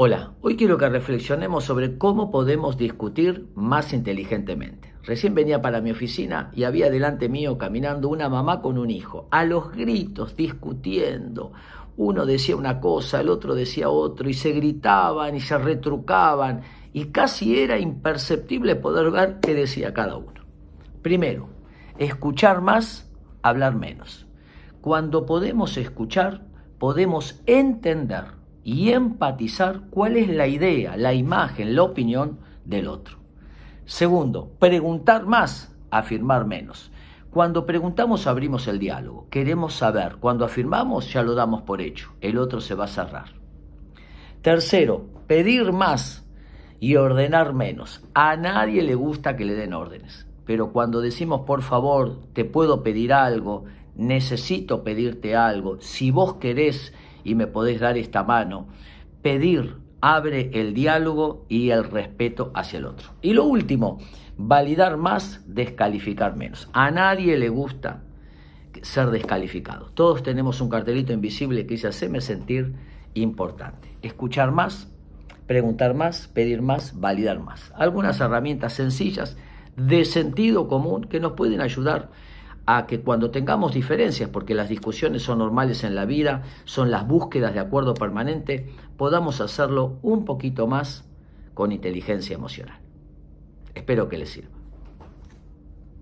Hola, hoy quiero que reflexionemos sobre cómo podemos discutir más inteligentemente. Recién venía para mi oficina y había delante mío caminando una mamá con un hijo, a los gritos, discutiendo. Uno decía una cosa, el otro decía otro, y se gritaban y se retrucaban, y casi era imperceptible poder ver qué decía cada uno. Primero, escuchar más, hablar menos. Cuando podemos escuchar, podemos entender y empatizar cuál es la idea, la imagen, la opinión del otro. Segundo, preguntar más, afirmar menos. Cuando preguntamos abrimos el diálogo, queremos saber, cuando afirmamos ya lo damos por hecho, el otro se va a cerrar. Tercero, pedir más y ordenar menos. A nadie le gusta que le den órdenes, pero cuando decimos por favor, te puedo pedir algo, necesito pedirte algo, si vos querés y me podés dar esta mano. Pedir abre el diálogo y el respeto hacia el otro. Y lo último, validar más, descalificar menos. A nadie le gusta ser descalificado. Todos tenemos un cartelito invisible que dice haceme sentir importante. Escuchar más, preguntar más, pedir más, validar más. Algunas herramientas sencillas de sentido común que nos pueden ayudar a que cuando tengamos diferencias, porque las discusiones son normales en la vida, son las búsquedas de acuerdo permanente, podamos hacerlo un poquito más con inteligencia emocional. Espero que les sirva.